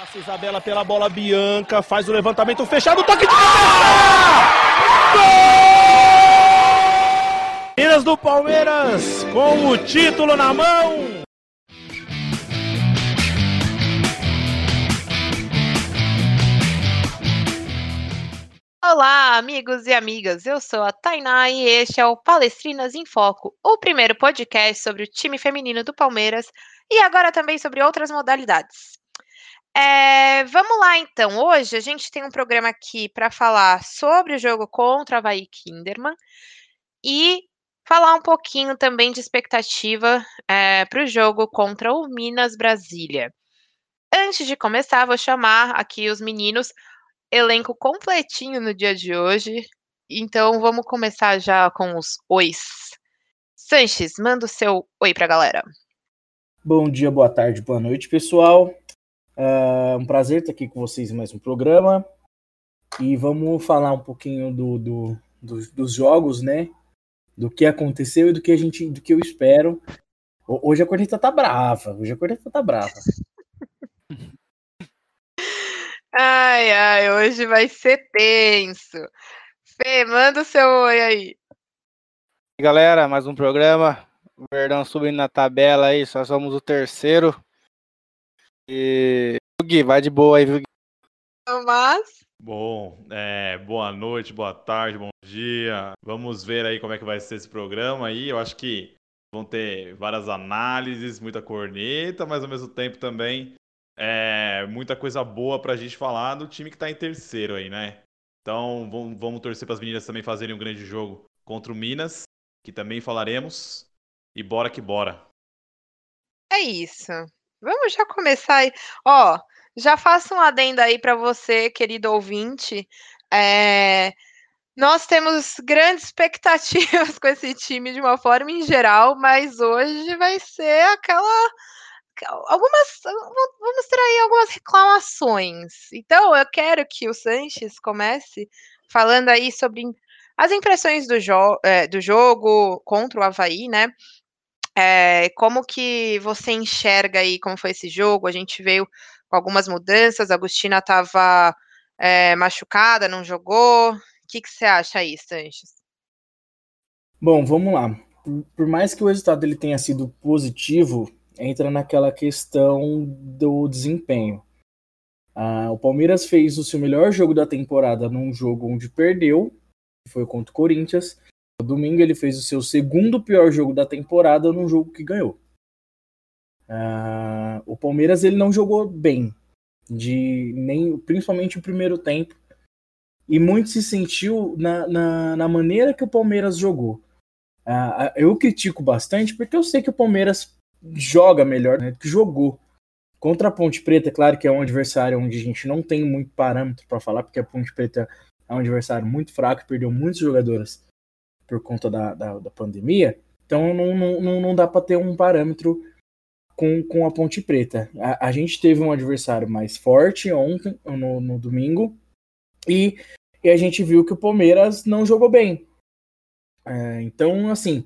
Passa Isabela pela bola Bianca, faz o levantamento fechado, toque de cabeça! Gol! Minas do Palmeiras com o título na mão. Olá, amigos e amigas. Eu sou a Tainá e este é o Palestrinas em Foco, o primeiro podcast sobre o time feminino do Palmeiras e agora também sobre outras modalidades. É, vamos lá, então. Hoje a gente tem um programa aqui para falar sobre o jogo contra a Havaí Kinderman e falar um pouquinho também de expectativa é, para o jogo contra o Minas Brasília. Antes de começar, vou chamar aqui os meninos, elenco completinho no dia de hoje. Então vamos começar já com os ois. Sanches, manda o seu oi para a galera. Bom dia, boa tarde, boa noite, pessoal. É um prazer estar aqui com vocês em mais um programa. E vamos falar um pouquinho do, do, do, dos jogos, né? Do que aconteceu e do que a gente, do que eu espero. Hoje a corneta tá brava. Hoje a corneta tá brava. Ai, ai, hoje vai ser tenso. Fê, manda o seu oi aí. Galera, mais um programa. O Verdão subindo na tabela aí, só somos o terceiro. E. Gui, vai de boa aí, viu? Tomás. Bom, é, boa noite, boa tarde, bom dia. Vamos ver aí como é que vai ser esse programa aí. Eu acho que vão ter várias análises, muita corneta, mas ao mesmo tempo também é, muita coisa boa pra gente falar do time que tá em terceiro aí, né? Então vamos, vamos torcer para as meninas também fazerem um grande jogo contra o Minas, que também falaremos. E bora que bora. É isso. Vamos já começar aí. Ó, já faço um adendo aí para você, querido ouvinte. É, nós temos grandes expectativas com esse time de uma forma em geral, mas hoje vai ser aquela. Algumas. Vamos ter aí algumas reclamações. Então, eu quero que o Sanches comece falando aí sobre as impressões do, jo é, do jogo contra o Havaí, né? É, como que você enxerga aí como foi esse jogo? A gente veio com algumas mudanças, a Agostina estava é, machucada, não jogou. O que, que você acha aí, Sanches? Bom, vamos lá. Por, mais que o resultado dele tenha sido positivo, entra naquela questão do desempenho. Ah, o Palmeiras fez o seu melhor jogo da temporada num jogo onde perdeu, que foi contra o Corinthians, domingo ele fez o seu segundo pior jogo da temporada num jogo que ganhou. Uh, o Palmeiras ele não jogou bem, de nem principalmente o primeiro tempo, e muito se sentiu na, na, na maneira que o Palmeiras jogou. Uh, eu critico bastante porque eu sei que o Palmeiras joga melhor né, do que jogou. Contra a Ponte Preta, claro que é um adversário onde a gente não tem muito parâmetro para falar, porque a Ponte Preta é um adversário muito fraco, perdeu muitos jogadores por conta da, da, da pandemia, então não, não, não dá para ter um parâmetro com, com a Ponte Preta. A, a, gente teve um adversário mais forte ontem, no, no domingo, e, e, a gente viu que o Palmeiras não jogou bem. É, então, assim,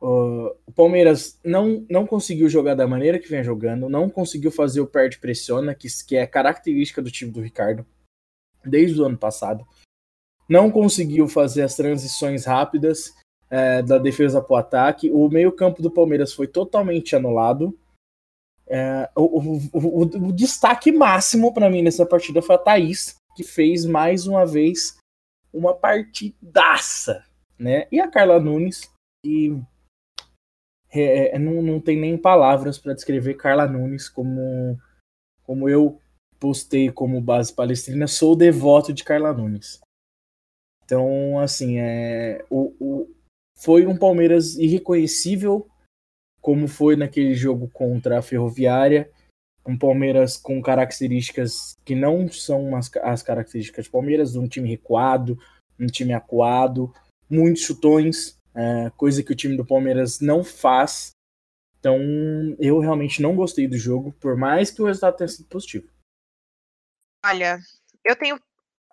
o, Palmeiras não, não conseguiu jogar da maneira que vem jogando, não conseguiu fazer o perde-pressiona, que, que é característica do time do Ricardo, desde o ano passado não conseguiu fazer as transições rápidas é, da defesa para o ataque. O meio-campo do Palmeiras foi totalmente anulado. É, o, o, o, o, destaque máximo para mim nessa partida foi a Thaís, que fez mais uma vez uma partidaça. Né? E a Carla Nunes, que é, é não, não tem nem palavras para descrever Carla Nunes como, como eu postei como base palestrina, sou devoto de Carla Nunes. Então, assim, é, o, o, foi um Palmeiras irreconhecível, como foi naquele jogo contra a Ferroviária. Um Palmeiras com características que não são as, as características do Palmeiras, um time recuado, um time acuado, muitos chutões, é, coisa que o time do Palmeiras não faz. Então, eu realmente não gostei do jogo, por mais que o resultado tenha sido positivo. Olha, eu tenho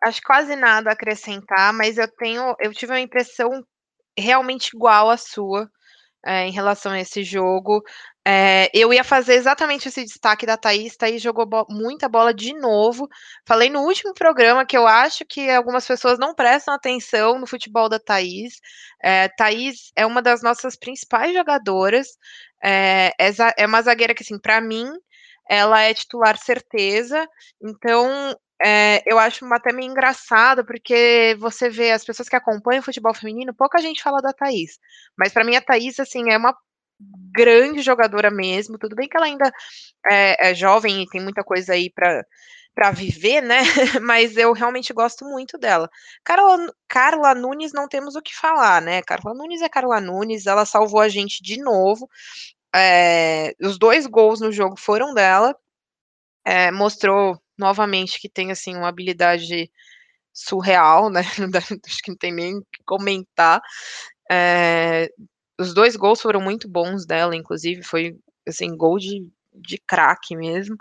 acho quase nada a acrescentar, mas eu tenho, eu tive uma impressão realmente igual à sua. é, em relação a esse jogo. É, eu ia fazer exatamente esse destaque da Thaís. Thaís jogou bo muita bola de novo. Falei no último programa que eu acho que algumas pessoas não prestam atenção no futebol da Thaís. É, Thaís é uma das nossas principais jogadoras. É, é uma zagueira que, assim, para mim, ela é titular certeza. Então, é, eu acho até meio engraçado, porque você vê as pessoas que acompanham o futebol feminino, pouca gente fala da Thaís. Mas para mim a Thaís, assim, é uma grande jogadora mesmo. Tudo bem que ela ainda é, é jovem e tem muita coisa aí para para viver, né? Mas eu realmente gosto muito dela. Carla, Carla Nunes não temos o que falar, né? Carla Nunes é Carla Nunes, ela salvou a gente de novo. É, os dois gols no jogo foram dela. É, mostrou novamente que tem assim uma habilidade surreal, né? Acho que não tem nem que comentar. É, os dois gols foram muito bons dela, inclusive foi assim gol de, de craque mesmo.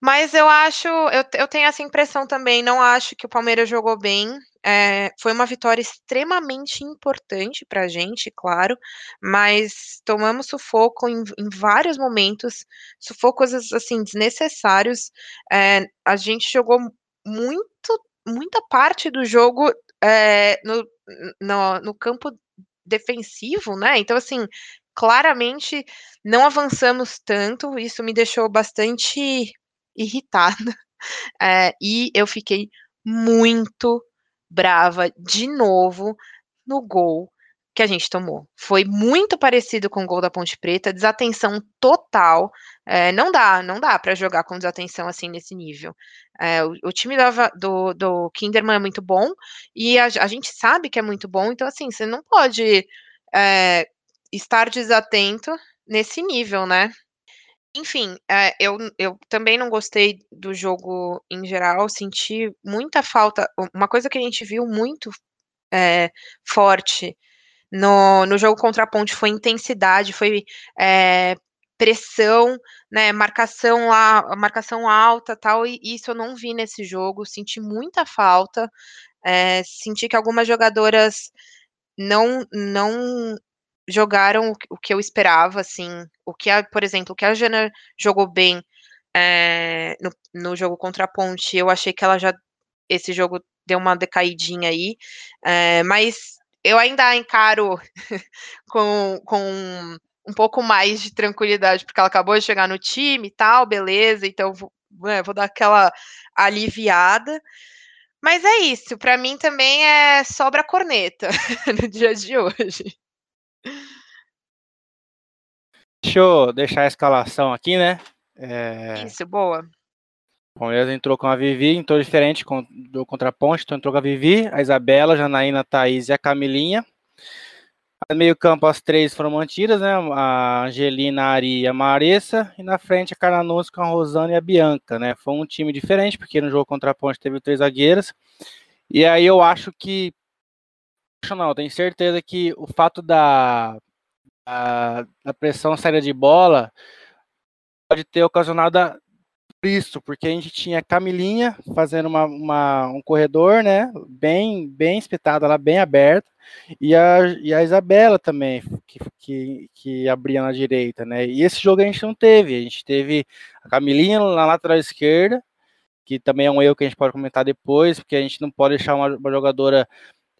Mas eu acho, eu, eu tenho essa impressão também, não acho que o Palmeiras jogou bem. É, foi uma vitória extremamente importante para a gente, claro, mas tomamos sufoco em, em, vários momentos, sufocos assim desnecessários. É, a gente jogou muito, muita parte do jogo é, no, no, no campo defensivo, né? Então, assim, claramente não avançamos tanto, isso me deixou bastante irritada. E eu fiquei muito brava de novo no gol que a gente tomou. Foi muito parecido com o gol da Ponte Preta, desatenção total. É, não dá, não dá para jogar com desatenção assim nesse nível. É, o, o, time do, do, Kinderman é muito bom e a, a, gente sabe que é muito bom, então assim, você não pode é, estar desatento nesse nível, né? Enfim, é, eu, eu também não gostei do jogo em geral, senti muita falta. Uma coisa que a gente viu muito é, forte no, no jogo contra a Ponte foi intensidade, foi é, pressão, né, marcação lá, marcação alta, tal, e isso eu não vi nesse jogo, senti muita falta, senti que algumas jogadoras não não jogaram o que eu esperava, assim, o que a, por exemplo, o que a Jana jogou bem é, no, no jogo contra a Ponte, eu achei que ela já, esse jogo deu uma decaidinha aí, é, mas eu ainda encaro com, com um pouco mais de tranquilidade, porque ela acabou de chegar no time e tal, beleza, então vou, é, vou dar aquela aliviada. Mas é isso, para mim também é sobra corneta no dia de hoje. Deixa eu deixar a escalação aqui, né? É... Isso, boa. Palmeiras entrou com a Vivi, entrou diferente do contraponto, então entrou com a Vivi, a Isabela, a Janaína, a Thaís e a Camilinha. No meio campo as três foram mantidas, né? A Angelina, a Ari e a Maressa. E na frente a Carla Nunes com a Rosana e a Bianca, né? Foi um time diferente, porque no jogo contra a Ponte teve três zagueiras. E aí eu acho que. Não, tenho certeza que o fato da, da, da pressão saída de bola pode ter ocasionado isso, porque a gente tinha Camilinha fazendo uma, uma, um corredor, né, bem, bem espetado lá, bem aberto, e a, e a Isabela também, que, que, que abria na direita, né, e esse jogo a gente não teve, a gente teve a Camilinha na lateral esquerda, que também é um erro que a gente pode comentar depois, porque a gente não pode deixar uma, uma jogadora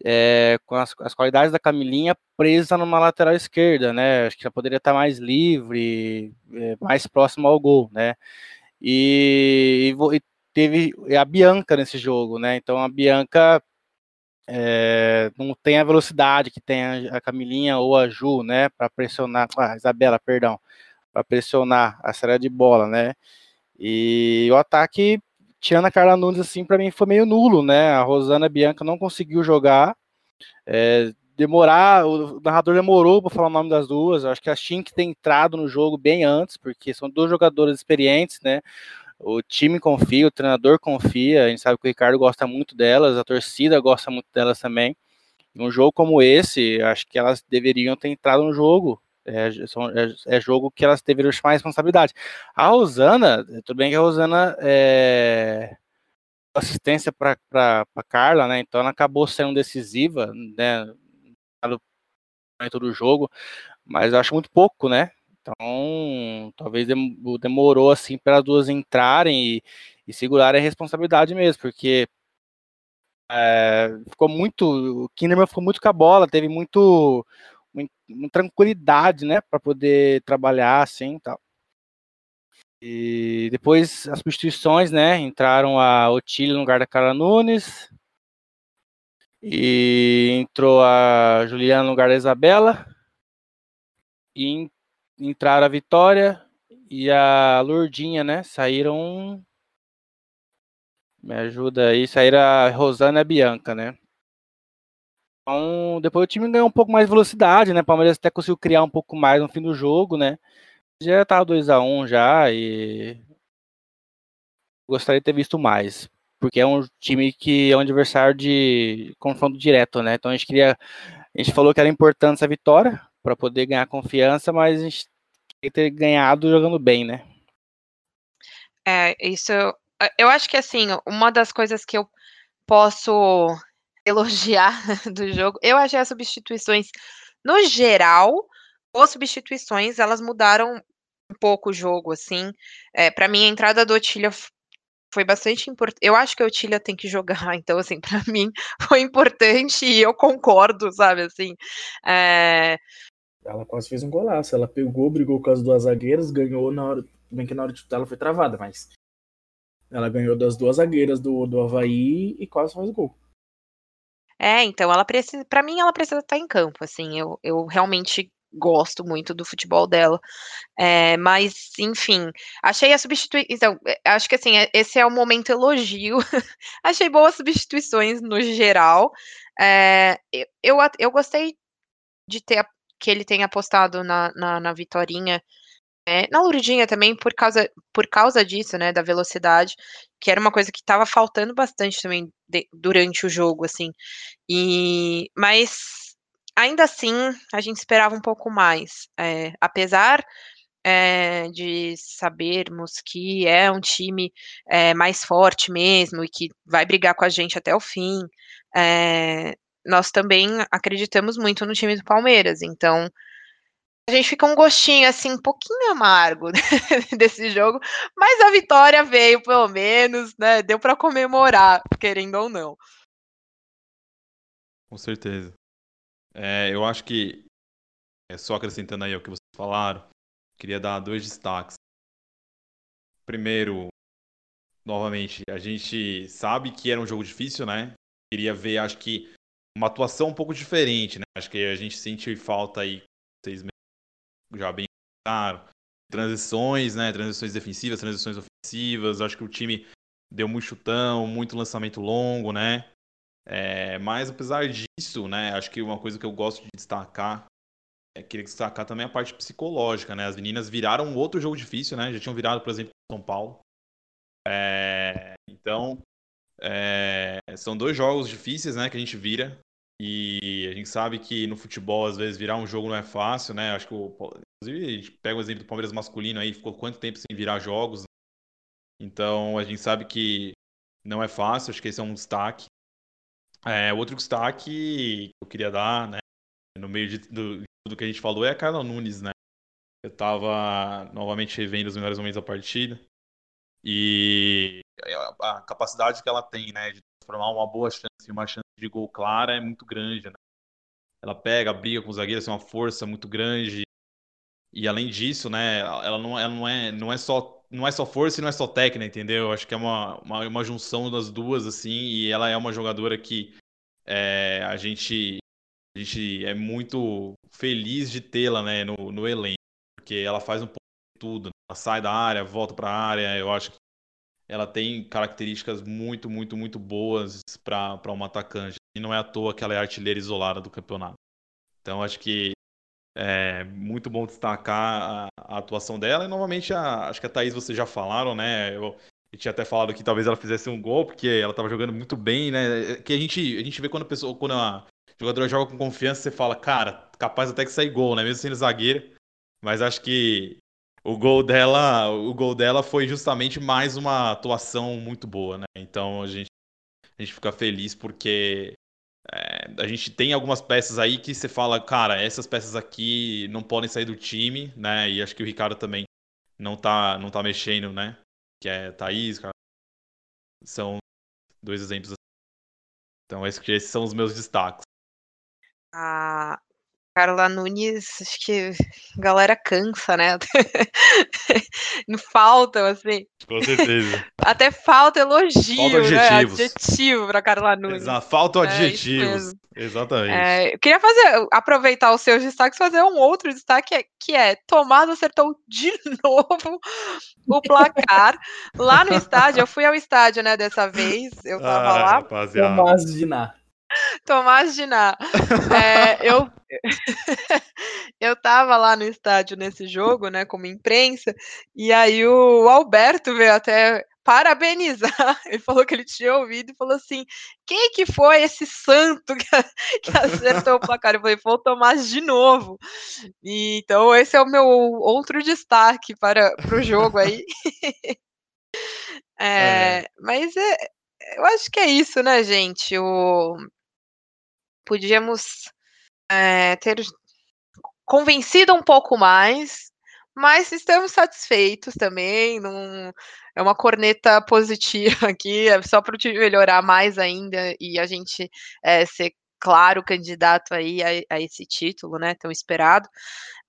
é, com as, as, qualidades da Camilinha presa numa lateral esquerda, né? Acho que já poderia estar mais livre, é, mais próximo ao gol, né? E, e, teve a Bianca nesse jogo, né? Então a Bianca é, não tem a velocidade que tem a, a Camilinha ou a Ju, né? Para pressionar, a Isabela, perdão, para pressionar a série de bola, né? E o ataque, tirando a Carla Nunes, assim, para mim foi meio nulo, né? A Rosana Bianca não conseguiu jogar. É, demorar, o narrador demorou para falar o nome das duas. Eu acho que a Shin que tem entrado no jogo bem antes, porque são duas jogadoras experientes, né? O time confia, o treinador confia. A gente sabe que o Ricardo gosta muito delas, a torcida gosta muito delas também. Um jogo como esse, acho que elas deveriam ter entrado no jogo. É, é, é jogo que elas deveriam chamar responsabilidade. A Rosana, tudo bem que a Rosana é assistência para Carla, né? Então ela acabou sendo decisiva, né? do jogo, Mas eu acho muito pouco, né? Então, talvez demorou assim para as duas entrarem e, e segurarem a responsabilidade mesmo, porque é, ficou muito. O Kinderman ficou muito com a bola, teve muito. Uma tranquilidade, né, para poder trabalhar assim tal. E depois as substituições, né? Entraram a Otília no lugar da Carla Nunes. E entrou a Juliana no lugar da Isabela. E entraram a Vitória e a Lourdinha, né? Saíram me ajuda aí, sair a Rosana e a Bianca, né? Então, depois o time ganhou um pouco mais de velocidade, né? O Palmeiras até conseguiu criar um pouco mais no fim do jogo, né? Já tava 2 a 1 um já e gostaria de ter visto mais, porque é um time que é um adversário de confronto direto, né? Então a gente queria a gente falou que era importante essa vitória para poder ganhar confiança, mas a gente ter ganhado jogando bem, né? É, isso eu acho que assim, uma das coisas que eu posso elogiar do jogo, eu achei as substituições no geral, as substituições, elas mudaram um pouco o jogo, assim. É, para mim, a entrada do Otília foi bastante importante. Eu acho que a Otília tem que jogar, então, assim, para mim foi importante e eu concordo, sabe, assim. É... Ela quase fez um golaço. Ela pegou, brigou com as duas zagueiras, ganhou na hora. Bem que na hora de chutar ela foi travada, mas ela ganhou das duas zagueiras do, do Havaí e quase faz gol. É, então ela precisa, para mim ela precisa estar em campo, assim, eu, eu realmente gosto muito do futebol dela, é, mas enfim, achei a substituição, então, é, acho que assim, é, esse é o momento elogio, achei boas substituições no geral, é, eu, eu gostei de ter, que ele tenha apostado na, na, na Vitorinha, é, na Lourdinha também, por causa, por causa disso, né, da velocidade, que era uma coisa que estava faltando bastante também de, durante o jogo, assim. E, mas, ainda assim, a gente esperava um pouco mais. É, apesar é, de sabermos que é um time é, mais forte mesmo e que vai brigar com a gente até o fim, é, nós também acreditamos muito no time do Palmeiras, então a gente fica um gostinho assim, um pouquinho amargo desse jogo, mas a vitória veio pelo menos, né? Deu para comemorar, querendo ou não. Com certeza. É, eu acho que, é, só acrescentando aí o que vocês falaram, queria dar dois destaques. Primeiro, novamente, a gente sabe que era um jogo difícil, né? Queria ver, acho que, uma atuação um pouco diferente, né? Acho que a gente sentiu falta aí seis já bem claro. Transições, né? Transições defensivas, transições ofensivas. Acho que o time deu muito chutão, muito lançamento longo, né? É, mas apesar disso, né? Acho que uma coisa que eu gosto de destacar é queria destacar também a parte psicológica, né? As meninas viraram outro jogo difícil, né? Já tinham virado, por exemplo, São Paulo. É, então, é, são dois jogos difíceis, né? Que a gente vira. E a gente sabe que no futebol, às vezes, virar um jogo não é fácil, né? Acho que, o, inclusive, a gente pega o exemplo do Palmeiras masculino aí, ficou quanto tempo sem virar jogos. Então, a gente sabe que não é fácil, acho que esse é um destaque. É, outro destaque que eu queria dar, né, no meio de, do, tudo que a gente falou, é a Carla Nunes, né? Eu tava novamente revendo os melhores momentos da partida. E a, a capacidade que ela tem, né, de transformar uma boa chance em uma chance de gol clara é muito grande, né? Ela pega, briga com os zagueiros, tem uma força muito grande. E além disso, né, ela não, ela não é, não é só não é só força e não é só técnica, entendeu? Acho que é uma, uma, uma junção das duas, assim, e ela é uma jogadora que é, a, gente, a gente é muito feliz de tê-la né, no, no elenco, porque ela faz um pouco de tudo. Né? Ela sai da área, volta para a área, eu acho que ela tem características muito, muito, muito boas para um atacante. E não é à toa que ela é artilheira isolada do campeonato. Então acho que é muito bom destacar a, a atuação dela. E novamente, a, acho que a Thaís vocês já falaram, né? Eu, eu tinha até falado que talvez ela fizesse um gol, porque ela estava jogando muito bem, né? Que a gente, a gente vê quando a pessoa, quando a jogadora joga com confiança, você fala, cara, capaz até que sair gol, né? Mesmo sendo zagueira. Mas acho que o gol dela, o gol dela foi justamente mais uma atuação muito boa, né? Então a gente, a gente fica feliz porque é, a gente tem algumas peças aí que você fala, cara, essas peças aqui não podem sair do time, né? E acho que o Ricardo também não tá, não tá mexendo, né? Que é Thaís, cara. São dois exemplos. Então, esses são os meus destaques. A Carla Nunes, acho que a galera cansa, né? Não faltam, assim. Com certeza. Até falta elogio, Falta né? adjetivos. Adjetivo pra Carla Nunes. Exato. Faltam É, adjetivos. Exatamente. É, eu queria fazer, aproveitar os seus destaques, fazer um outro destaque, que é Tomás acertou de novo o placar lá no estádio. Eu fui ao estádio, né, dessa vez, eu tava Ah, lá. rapaziada. Tomás Diná. Tomás Diná. É, eu, eu tava lá no estádio nesse jogo, né, como imprensa, e aí o Alberto veio até parabenizar. Ele falou que ele tinha ouvido e falou assim: quem que foi esse santo que, que acertou o placar? Eu falei, foi o Tomás de novo. E, então, esse é o meu outro destaque para o jogo aí. É, Mas é, eu acho que é isso, né, gente? O, podíamos é, ter convencido um pouco mais, mas estamos satisfeitos também. Não, é uma corneta positiva aqui, é só para time melhorar mais ainda e a gente é, ser claro candidato aí a, a esse título, né? Tão esperado.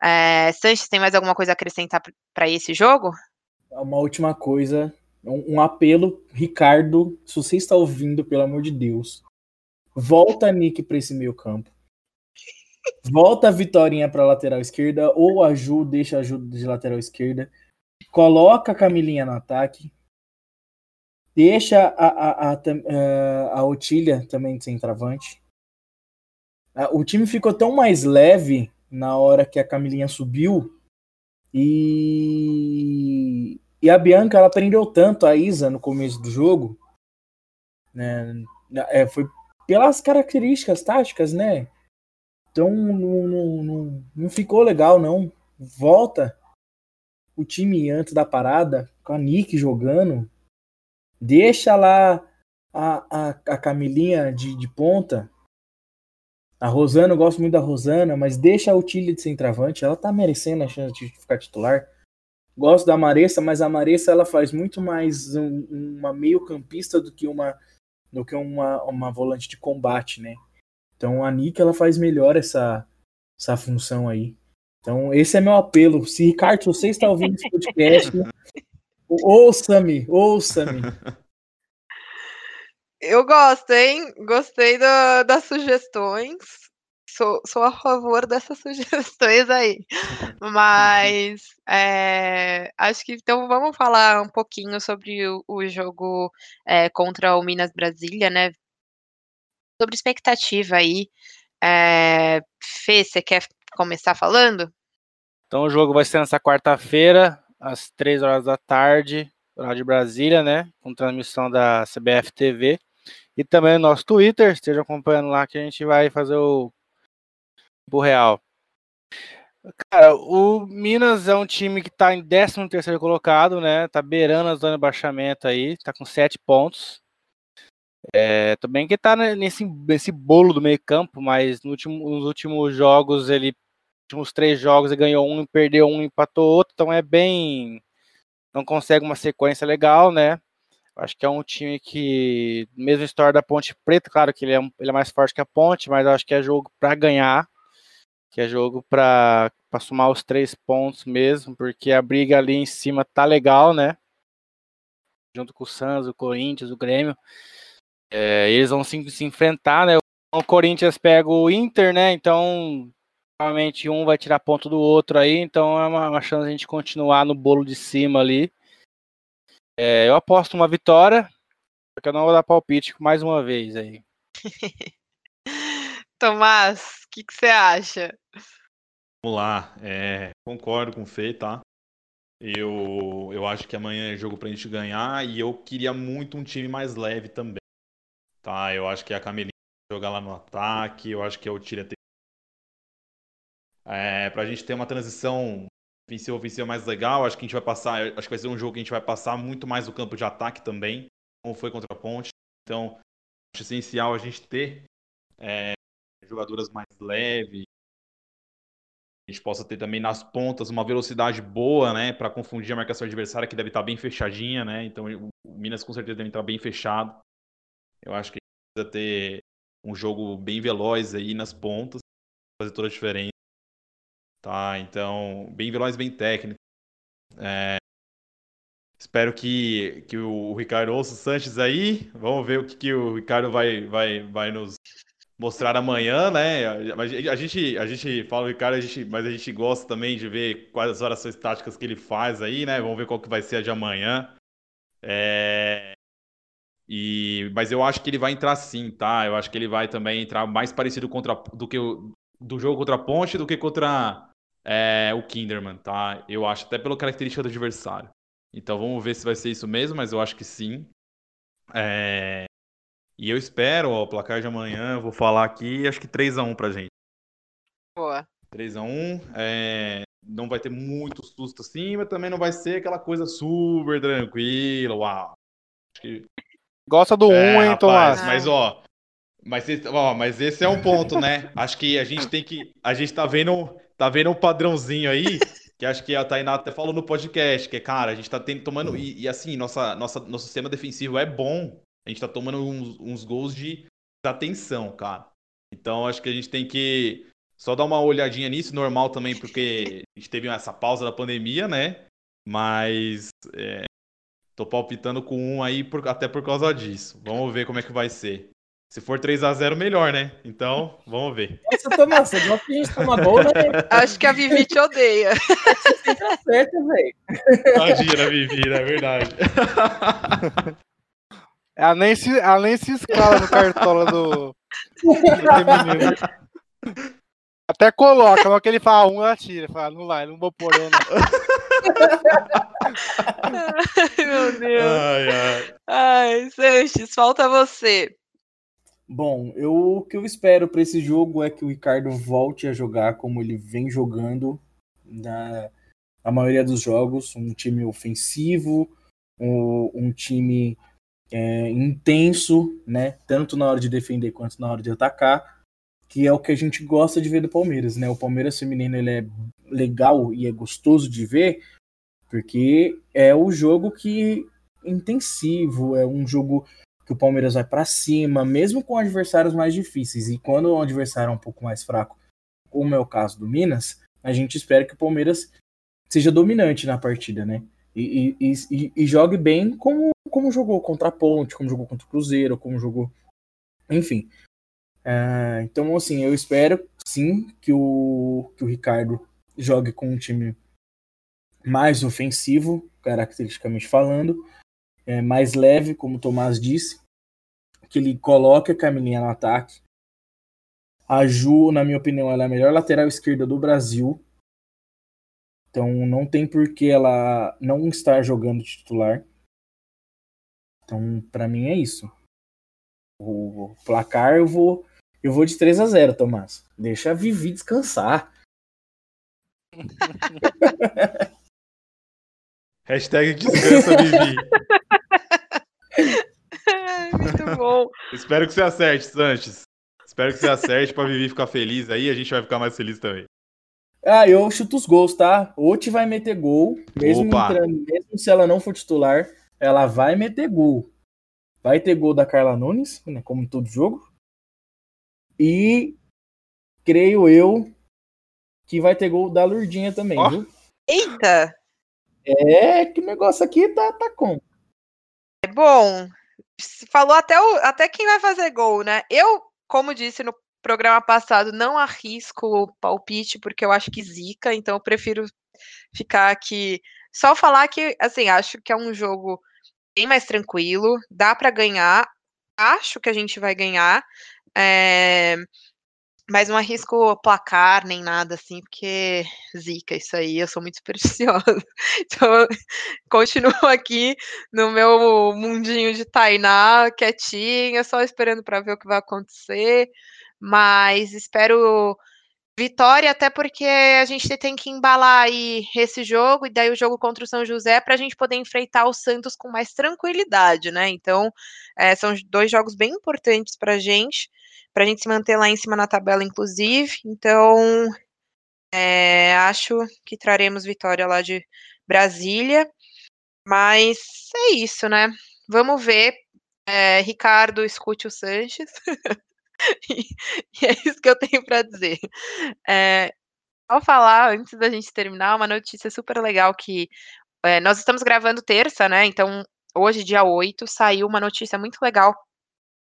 É, Sanches, tem mais alguma coisa a acrescentar para esse jogo? Uma última coisa, um, um apelo, Ricardo, se você está ouvindo, pelo amor de Deus, volta Nick para esse meio campo. Volta a Vitorinha para lateral esquerda ou a Ju, deixa a Ju de lateral esquerda. Coloca a Camilinha no ataque. Deixa a, a, a, a, a Otília também de centroavante. Ah, O time ficou tão mais leve na hora que a Camilinha subiu e, e a Bianca ela prendeu tanto a Isa no começo do jogo, né? É, foi pelas características táticas, né? Então não, não, não, não ficou legal, não. Volta o time antes da parada, com a Nick jogando. Deixa lá a, a, a Camilinha de, de ponta. A Rosana, eu gosto muito da Rosana, mas deixa a Otília de centroavante. Ela tá merecendo a chance de ficar titular. Gosto da Maressa, mas a Maressa ela faz muito mais um- uma meio-campista do que uma do que uma, uma volante de combate, né? Então a Nick ela faz melhor essa, essa função aí. Então esse é meu apelo. Se Ricardo, você está ouvindo esse podcast, ouça-me, ouça-me. Eu gosto, hein? Gostei da- das sugestões. Sou, sou a favor dessas sugestões aí. Mas é, acho que então vamos falar um pouquinho sobre o, o jogo é, contra o Minas Brasília, né? Sobre expectativa aí. É, Fê, você quer começar falando? Então o jogo vai ser nessa quarta-feira, às 3 horas da tarde, horário de Brasília, né? Com transmissão da CBF TV. E também no nosso Twitter, esteja acompanhando lá que a gente vai fazer o tempo real. Cara, o Minas é um time que tá em 13 terceiro colocado, né? Tá beirando a zona de baixamento aí, tá com 7 pontos. É, também que tá ne- nesse, nesse bolo do meio campo, mas no último- nos últimos jogos ele últimos três jogos ele ganhou um, perdeu um, empatou outro, então é bem. Não consegue uma sequência legal, né? Acho que é um time que, mesmo história da Ponte Preta, claro que ele é, ele é mais forte que a Ponte, mas acho que é jogo para ganhar, que é jogo para somar os três pontos mesmo, porque a briga ali em cima tá legal, né? Junto com o Santos, o Corinthians, o Grêmio. É, eles vão se, se enfrentar, né? O Corinthians pega o Inter, né? Então provavelmente um vai tirar ponto do outro aí, então é uma, uma chance a gente continuar no bolo de cima ali. É, eu aposto uma vitória, porque eu não vou dar palpite mais uma vez aí. Tomás, o que você acha? Vamos lá. É, concordo com o Fê, tá? Eu, eu acho que amanhã é jogo pra gente ganhar e eu queria muito um time mais leve também. Tá? Eu acho que a Camelinha jogar lá no ataque, eu acho que a Otília tem. É, pra gente ter uma transição ofensiva ofensiva mais legal, acho que a gente vai passar. Acho que vai ser um jogo que a gente vai passar muito mais o campo de ataque também, como foi contra a Ponte. Então, acho essencial a gente ter é, jogadoras mais leves. A gente possa ter também nas pontas uma velocidade boa, né, para confundir a marcação adversária, que deve estar bem fechadinha, né? Então o Minas com certeza deve estar bem fechado. Eu acho que precisa ter um jogo bem veloz aí nas pontas, fazer toda a diferença. Tá, então, bem veloz, bem técnico. É, espero que, que o Ricardo ouça o Sanches aí. Vamos ver o que, que o Ricardo vai, vai, vai nos mostrar amanhã, né? A, gente, a gente fala o Ricardo, a gente, mas a gente gosta também de ver quais as orações táticas que ele faz aí, né? Vamos ver qual que vai ser a de amanhã. É... E, mas eu acho que ele vai entrar sim, tá? Eu acho que ele vai também entrar mais parecido contra, do que o, do jogo contra a Ponte do que contra é, o Kinderman, tá? Eu acho, até pela característica do adversário. Então vamos ver se vai ser isso mesmo, mas eu acho que sim. É... E eu espero, ó, o placar de amanhã, eu vou falar aqui, acho que 3x1 pra gente. Boa. 3x1. É... Não vai ter muito susto assim, mas também não vai ser aquela coisa super tranquila, uau. Acho que... Gosta do 1, é, um, hein, Tomás? Mas, ó, mas, ó, mas esse é um ponto, né? Acho que a gente tem que. A gente tá vendo tá vendo um padrãozinho aí, que acho que a Tainá até falou no podcast, que, cara, a gente tá tendo, tomando. E, e, assim, nossa, nossa, nosso sistema defensivo é bom. A gente tá tomando uns, uns gols de atenção, cara. Então acho que a gente tem que só dar uma olhadinha nisso, normal também, porque a gente teve essa pausa da pandemia, né? Mas é, tô palpitando com um aí por, até por causa disso. Vamos ver como é que vai ser. Se for 3 a 0 melhor, né? Então, vamos ver. Nossa, Tomás, você gosta que a gente toma gol, né? Acho que a Vivi te odeia. Você sempre acerta, velho. Tadinha da Vivi, é verdade. Ela nem se, ela nem se escala no cartola do, do feminino. Até coloca, mas que ele fala um, ela tira. Fala, não vai, não vou pôr eu, não. ai, meu Deus. Ai, ai. Ai, Sanches, falta você. Bom, eu, o que eu espero para esse jogo é que o Ricardo volte a jogar como ele vem jogando na, na maioria dos jogos, um time ofensivo, um, um time é, intenso, né, tanto na hora de defender quanto na hora de atacar, que é o que a gente gosta de ver do Palmeiras, né? O Palmeiras feminino ele é legal e é gostoso de ver, porque é o jogo que intensivo, é um jogo que o Palmeiras vai para cima, mesmo com adversários mais difíceis. E quando o adversário é um pouco mais fraco, como é o caso do Minas, a gente espera que o Palmeiras seja dominante na partida, né? E, e, e, e jogue bem como, como jogou contra a Ponte, como jogou contra o Cruzeiro, como jogou. Enfim. É, então, assim, eu espero sim que o, que o Ricardo jogue com um time mais ofensivo, caracteristicamente falando, é, mais leve, como o Tomás disse, que ele coloque a Camilinha no ataque. A Ju, na minha opinião, ela é a melhor lateral esquerda do Brasil. Então não tem por que ela não estar jogando titular. Então, para mim é isso. O placar eu vou eu vou de 3 a 0, Tomás. Deixa a Vivi descansar. Hashtag descansa, Vivi. Muito bom. Espero que você acerte, Sanches. Espero que você acerte pra Vivi ficar feliz aí, a gente vai ficar mais feliz também. Ah, eu chuto os gols, tá? Oti vai meter gol, mesmo, entrando, mesmo se ela não for titular, ela vai meter gol. Vai ter gol da Carla Nunes, né, como todo jogo. E creio eu que vai ter gol da Lurdinha também, oh. viu? Eita! É, que o negócio aqui tá, tá com. É bom. Falou até, o, até quem vai fazer gol, né? Eu, como disse no programa passado, não arrisco o palpite, porque eu acho que zica, então eu prefiro ficar aqui. Só falar que, assim, acho que é um jogo bem mais tranquilo, dá para ganhar, acho que a gente vai ganhar. É, mas não arrisco placar nem nada assim, porque zica isso aí, eu sou muito supersticiosa. Então, continuo aqui no meu mundinho de Tainá, quietinha, só esperando para ver o que vai acontecer. Mas espero vitória, até porque a gente tem que embalar aí esse jogo, e daí o jogo contra o São José, para a gente poder enfrentar o Santos com mais tranquilidade, né? Então, é, são dois jogos bem importantes para a gente para a gente se manter lá em cima na tabela, inclusive. Então, é, acho que traremos vitória lá de Brasília. Mas é isso, né? Vamos ver. É, Ricardo, escute o Sanches. e, e, é isso que eu tenho para dizer. É, só falar, antes da gente terminar, uma notícia super legal que é, nós estamos gravando terça, né? Então, hoje, dia 8, saiu uma notícia muito legal.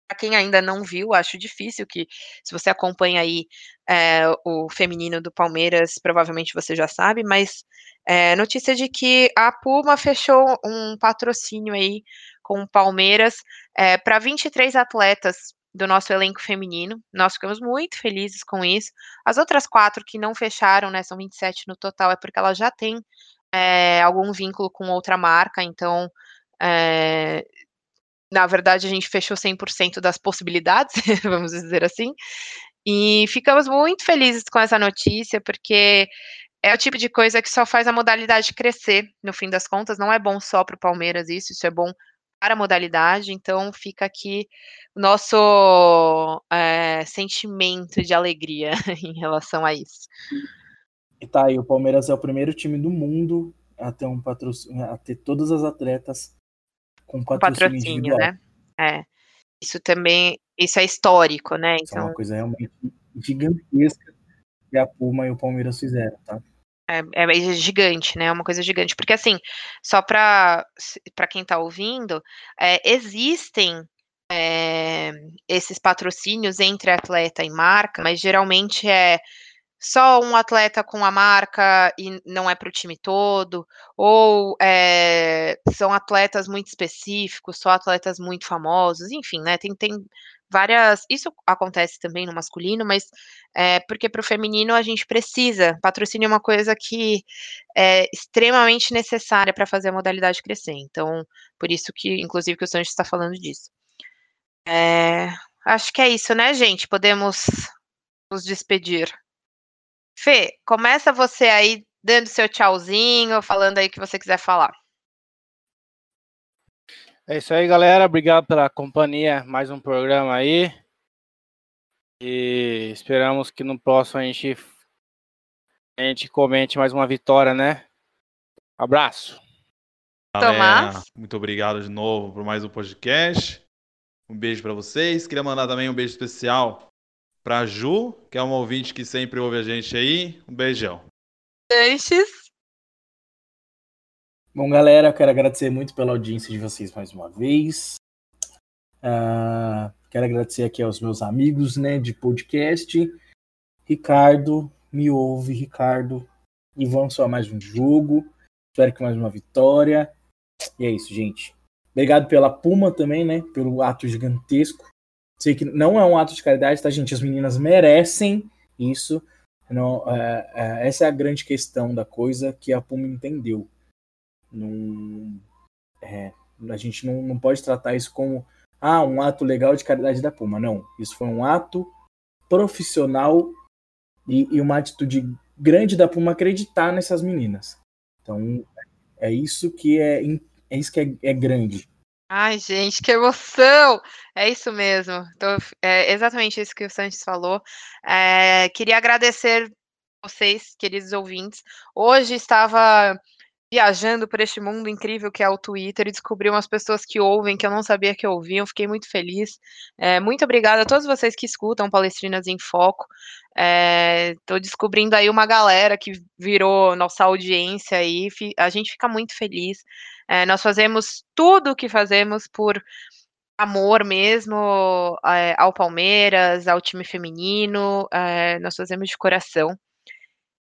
Para quem ainda não viu, acho difícil que, se você acompanha aí é, o feminino do Palmeiras, provavelmente você já sabe, mas é, notícia de que a Puma fechou um patrocínio aí com o Palmeiras é, para 23 atletas do nosso elenco feminino. Nós ficamos muito felizes com isso. As outras quatro que não fecharam, né, são 27 no total, é porque elas já têm é, algum vínculo com outra marca, então. É, na verdade, a gente fechou 100% das possibilidades, vamos dizer assim, e ficamos muito felizes com essa notícia, porque é o tipo de coisa que só faz a modalidade crescer, no fim das contas. Não é bom só para o Palmeiras isso, isso é bom a modalidade, então fica aqui o nosso é, sentimento de alegria em relação a isso. E tá aí, o Palmeiras é o primeiro time do mundo a ter um patrocínio, a ter todas as atletas com patrocínio, patrocínio individual. né? É. Isso também, isso é histórico, né? Então... Isso é uma então coisa realmente gigantesca que a Puma e o Palmeiras fizeram, tá? É, é, gigante, né? É uma coisa gigante. Porque, assim, só para quem está ouvindo, é, existem é, esses patrocínios entre atleta e marca, mas geralmente é só um atleta com a marca e não é para o time todo, ou é, são atletas muito específicos, só atletas muito famosos, enfim, né? Tem, tem várias. Isso acontece também no masculino, mas é, porque para o feminino a gente precisa. Patrocínio é uma coisa que é extremamente necessária para fazer a modalidade crescer. Então, por isso que, inclusive, que o Sanches está falando disso. É, acho que é isso, né, gente? Podemos nos despedir. Fê, começa você aí dando seu tchauzinho, falando aí o que você quiser falar. É isso aí, galera. Obrigado pela companhia. Mais um programa aí. E esperamos que no próximo a gente, a gente comente mais uma vitória, né? Abraço. Tomás. Muito obrigado de novo por mais um podcast. Um beijo para vocês. Queria mandar também um beijo especial Pra Ju, que é uma ouvinte que sempre ouve a gente aí. Um beijão. Antes. Bom, galera, quero agradecer muito pela audiência de vocês mais uma vez. Uh, quero agradecer aqui aos meus amigos né, de podcast. Ricardo, me ouve, Ricardo. E vamos só mais um jogo. Espero que mais uma vitória. E é isso, gente. Obrigado pela Puma também, né? Pelo ato gigantesco. Sei que não é um ato de caridade, tá, gente? As meninas merecem isso. Não, é, é, essa é a grande questão da coisa que a Puma entendeu. Não, é, a gente não, não pode tratar isso como ah, um ato legal de caridade da Puma. Não. Isso foi um ato profissional e, e uma atitude grande da Puma acreditar nessas meninas. Então, é isso que é, é isso que é, é grande. Ai, gente, que emoção! É isso mesmo. Então, é exatamente isso que o Santos falou. É, queria agradecer vocês, queridos ouvintes. Hoje estava viajando por este mundo incrível que é o Twitter e descobri umas pessoas que ouvem que eu não sabia que ouviam. Fiquei muito feliz. É, muito obrigada a todos vocês que escutam Palestrinas em Foco. Estou é, descobrindo aí uma galera que virou nossa audiência aí. A gente fica muito feliz. É, nós fazemos tudo o que fazemos por amor mesmo é, ao Palmeiras, ao time feminino, é, nós fazemos de coração.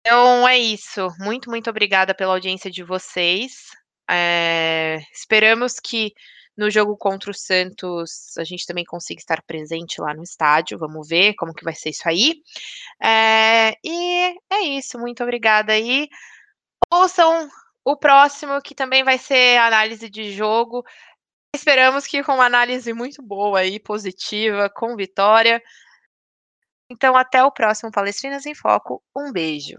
Então é isso. Muito, muito obrigada pela audiência de vocês. É, esperamos que no jogo contra o Santos a gente também consiga estar presente lá no estádio. Vamos ver como que vai ser isso aí. É, e é isso. Muito obrigada aí. Ouçam o próximo, que também vai ser análise de jogo. Esperamos que com uma análise muito boa e positiva, com vitória. Então, até o próximo Palestrinas em Foco. Um beijo.